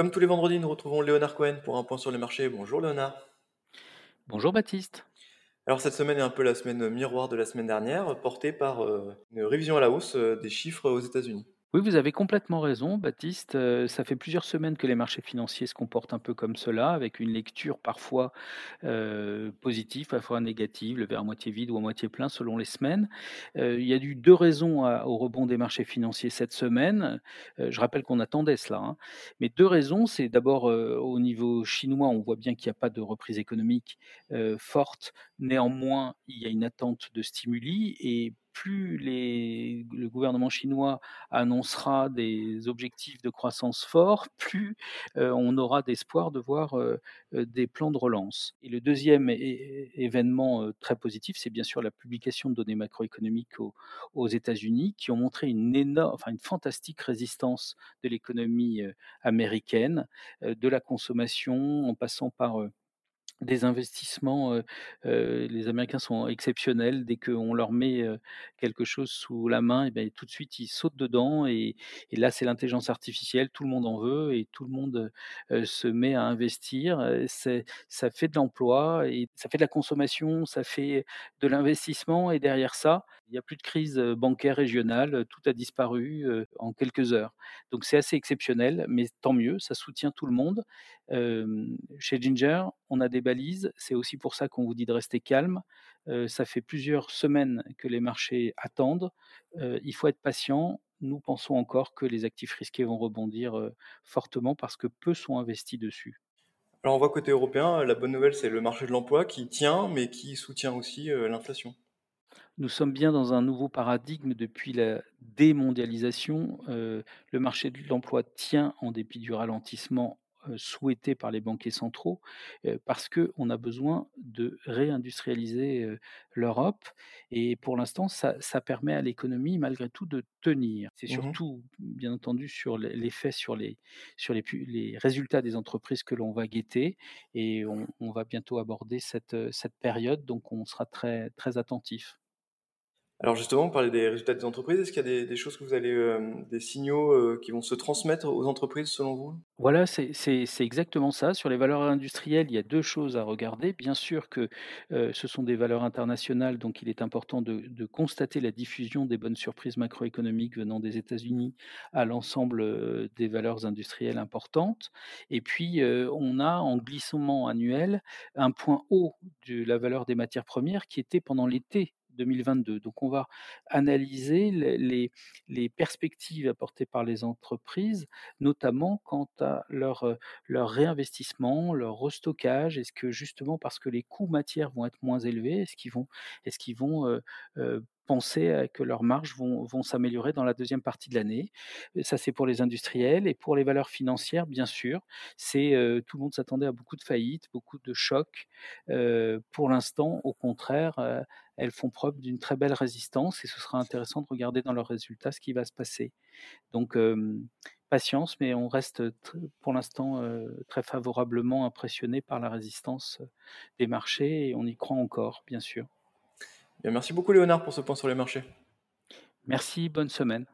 Comme tous les vendredis, nous retrouvons Léonard Cohen pour un point sur les marchés. Bonjour Léonard. Bonjour Baptiste. Alors cette semaine est un peu la semaine miroir de la semaine dernière, portée par euh, une révision à la hausse euh, des chiffres aux États-Unis. Oui, vous avez complètement raison, Baptiste. Euh, ça fait plusieurs semaines que les marchés financiers se comportent un peu comme cela, avec une lecture parfois euh, positive, parfois négative, le verre à moitié vide ou à moitié plein selon les semaines. Euh, il y a eu deux raisons au rebond des marchés financiers cette semaine. Je rappelle qu'on attendait cela. hein. Mais deux raisons, c'est d'abord au niveau chinois, on voit bien qu'il n'y a pas de reprise économique forte. Néanmoins, il y a une attente de stimuli et plus le gouvernement chinois annoncera des objectifs de croissance forts, plus euh, on aura d'espoir de voir euh, euh, des plans de relance. Et le deuxième événement très positif, c'est bien sûr la publication de données macroéconomiques aux, aux États-Unis qui ont montré une énorme, enfin une fantastique résistance de l'économie américaine, de la consommation, en passant par des investissements, les Américains sont exceptionnels. Dès qu'on leur met, quelque chose sous la main et beh, tout de suite, ils sautent dedans et et là, c'est l'intelligence artificielle, tout le monde en veut et tout le monde, se met à investir. Ça fait de l'emploi et ça fait de la consommation, ça fait de l'investissement et derrière ça, il y a plus de crise, bancaire régionale, tout a disparu, en quelques heures. Donc c'est assez exceptionnel, mais tant mieux, ça soutient tout le monde. Chez Ginger, on a des balises, c'est aussi pour ça qu'on vous dit de rester calme. Ça fait plusieurs semaines que les marchés attendent, il faut être patient. Nous pensons encore que les actifs risqués vont rebondir, fortement parce que peu sont investis dessus. Alors on voit côté européen, la bonne nouvelle c'est le marché de l'emploi qui tient, mais qui soutient aussi l'inflation. Nous sommes bien dans un nouveau paradigme depuis la démondialisation. Heu, le marché de l'emploi tient en dépit du ralentissement, heu, souhaité par les banquiers centraux, heu, parce qu'on a besoin de réindustrialiser, l'Europe et pour l'instant ça ça permet à l'économie malgré tout de tenir. C'est Mhm. surtout bien entendu sur l'e l'effet sur les sur les pu les résultats des entreprises que l'on va guetter et on on va bientôt aborder cette période donc on sera très très attentif. Alors justement, on parlait des résultats des entreprises. Est-ce qu'il y a des, choses que vous allez, euh, des signaux euh, qui vont se transmettre aux entreprises selon vous? Voilà, c'est exactement ça. Sur les valeurs industrielles, il y a 2 choses à regarder. Bien sûr que, heu, ce sont des valeurs internationales, donc il est important de constater la diffusion des bonnes surprises macroéconomiques venant des États-Unis à l'ensemble, des valeurs industrielles importantes. Et puis, on a en glissement annuel un point haut de la valeur des matières premières qui était pendant l'été 2022. Donc on va analyser les perspectives apportées par les entreprises notamment quant à leur, heu, leur réinvestissement, leur restockage. Est-ce que justement parce que les coûts matières vont être moins élevés, est-ce qu'ils vont est-ce vont, heu heu, penser que leurs marges vont vont s'améliorer dans la deuxième partie de l'année? Ça, c'est pour les industriels et pour les valeurs financières, bien sûr, c'est, tout le monde s'attendait à beaucoup de faillites, beaucoup de chocs. Pour l'instant, au contraire, elles font preuve d'une très belle résistance et ce sera intéressant de regarder dans leurs résultats ce qui va se passer. Donc, patience, mais on reste pour l'instant, très favorablement impressionné par la résistance, des marchés et on y croit encore, bien sûr. Merci beaucoup Léonard pour ce point sur les marchés. Merci, bonne semaine.